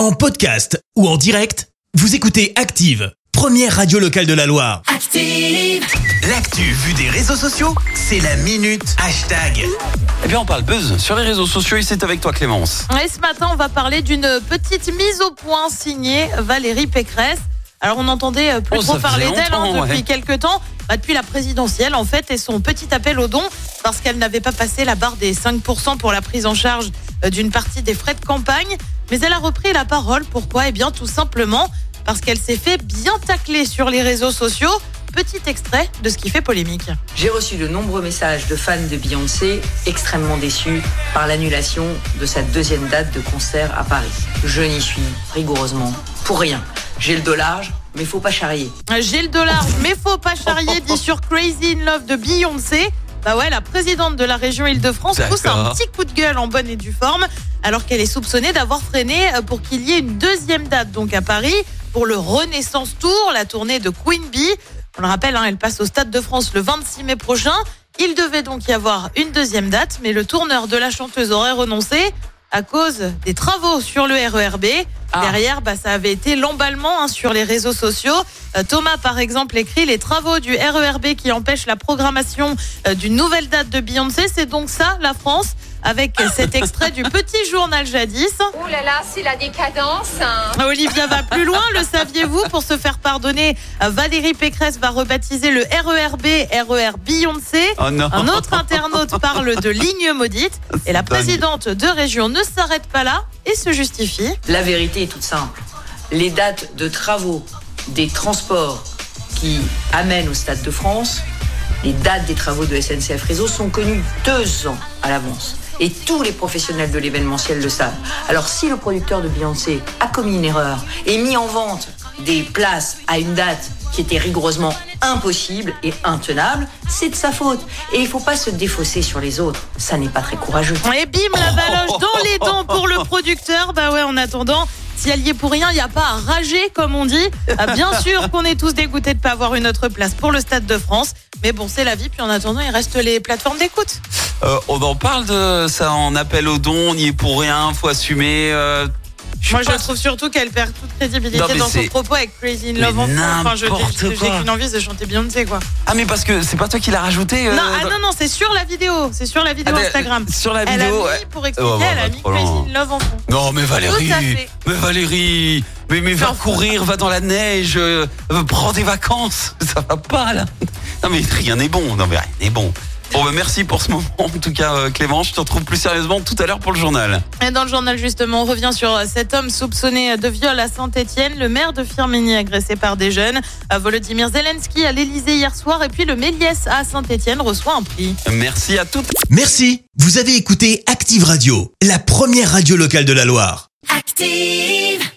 En podcast ou en direct, vous écoutez Active, première radio locale de la Loire. Active. L'actu vue des réseaux sociaux, c'est la minute hashtag. Eh bien, on parle buzz sur les réseaux sociaux et c'est avec toi, Clémence. Et ce matin, on va parler d'une petite mise au point signée Valérie Pécresse. Alors, on n'entendait euh, plus Oh, trop parler d'elle hein, depuis ouais. quelques temps, Bah, depuis la présidentielle en fait, et son petit appel aux dons parce qu'elle n'avait pas passé la barre des 5% pour la prise en charge euh, d'une partie des frais de campagne. Mais elle a repris la parole. Pourquoi? Eh bien, tout simplement parce qu'elle s'est fait bien tacler sur les réseaux sociaux. Petit extrait de ce qui fait polémique. J'ai reçu de nombreux messages de fans de Beyoncé extrêmement déçus par l'annulation de sa deuxième date de concert à Paris. Je n'y suis rigoureusement pour rien. J'ai le dollar, mais faut pas charrier. J'ai le dollar, mais faut pas charrier, dit sur Crazy in Love de Beyoncé. Bah ouais, la présidente de la région Île-de-France pousse un petit coup de gueule en bonne et due forme, alors qu'elle est soupçonnée d'avoir freiné euh, pour qu'il y ait une deuxième date, donc à Paris, pour le Renaissance Tour, la tournée de Queen Bee. On le rappelle, hein, elle passe au Stade de France le 26 mai prochain. Il devait donc y avoir une deuxième date, mais le tourneur de la chanteuse aurait renoncé à cause des travaux sur le RERB. Ah. Derrière, bah, ça avait été l'emballement hein, sur les réseaux sociaux. Euh, Thomas, par exemple, écrit les travaux du RERB qui empêchent la programmation euh, d'une nouvelle date de Beyoncé. C'est donc ça, la France, avec cet extrait du petit journal jadis. Oh là là, c'est la décadence. hein. Olivia va plus loin, le saviez-vous? Pour se faire pardonner, Valérie Pécresse va rebaptiser le RERB RER Beyoncé. Oh non. Un autre internaute parle de ligne maudite. Et la présidente de région ne s'arrête pas là et se justifie. La vérité est toute simple. Les dates de travaux des transports qui amènent au Stade de France, les dates des travaux de SNCF Réseau sont connues deux ans à l'avance. Et tous les professionnels de l'événementiel le savent. Alors si le producteur de Beyoncé a commis une erreur et mis en vente des places à une date qui était rigoureusement impossible et intenable, c'est de sa faute. Et il ne faut pas se défausser sur les autres. Ça n'est pas très courageux. Et bim, la baloche dans les dents pour le producteur. Bah ouais, en attendant, si elle y est pour rien, il n'y a pas à rager, comme on dit. Ah, Bien sûr qu'on est tous dégoûtés de ne pas avoir une autre place pour le Stade de France. Mais bon, c'est la vie. Puis en attendant, il reste les plateformes d'écoute. Euh, on en parle de ça en appel aux dons, on y est pour rien, faut assumer. euh, je Moi, je trouve surtout qu'elle perd toute crédibilité Non, mais dans son c'est- propos avec Crazy in Mais Love en fond. Enfin, je n'importe j'ai quoi. qu'une envie, c'est de chanter Beyoncé, quoi. Ah mais parce que c'est pas toi qui l'as rajouté. euh, non, ah, dans- non, non, c'est sur la vidéo. C'est sur la vidéo Ah, Instagram. Sur la Elle a vidéo. mis, ouais. pour expliquer, Oh, bah, elle a bah, mis trop Crazy loin. in Love en fond. Non mais Valérie, Tout à fait. mais Valérie, mais, mais va courir, va dans la neige, euh, prends des vacances, ça va pas là. Non mais rien n'est bon, non mais rien n'est bon. Bon bah merci pour ce moment en tout cas euh, Clément, je te retrouve plus sérieusement tout à l'heure pour le journal. Et dans le journal, justement, on revient sur euh, cet homme soupçonné de viol à Saint-Etienne, le maire de Firminy agressé par des jeunes, Euh, Volodymyr Zelensky à l'Elysée hier soir, et puis le Méliès à Saint-Etienne reçoit un prix. Merci à toutes. Merci, vous avez écouté Active Radio, la première radio locale de la Loire. Active.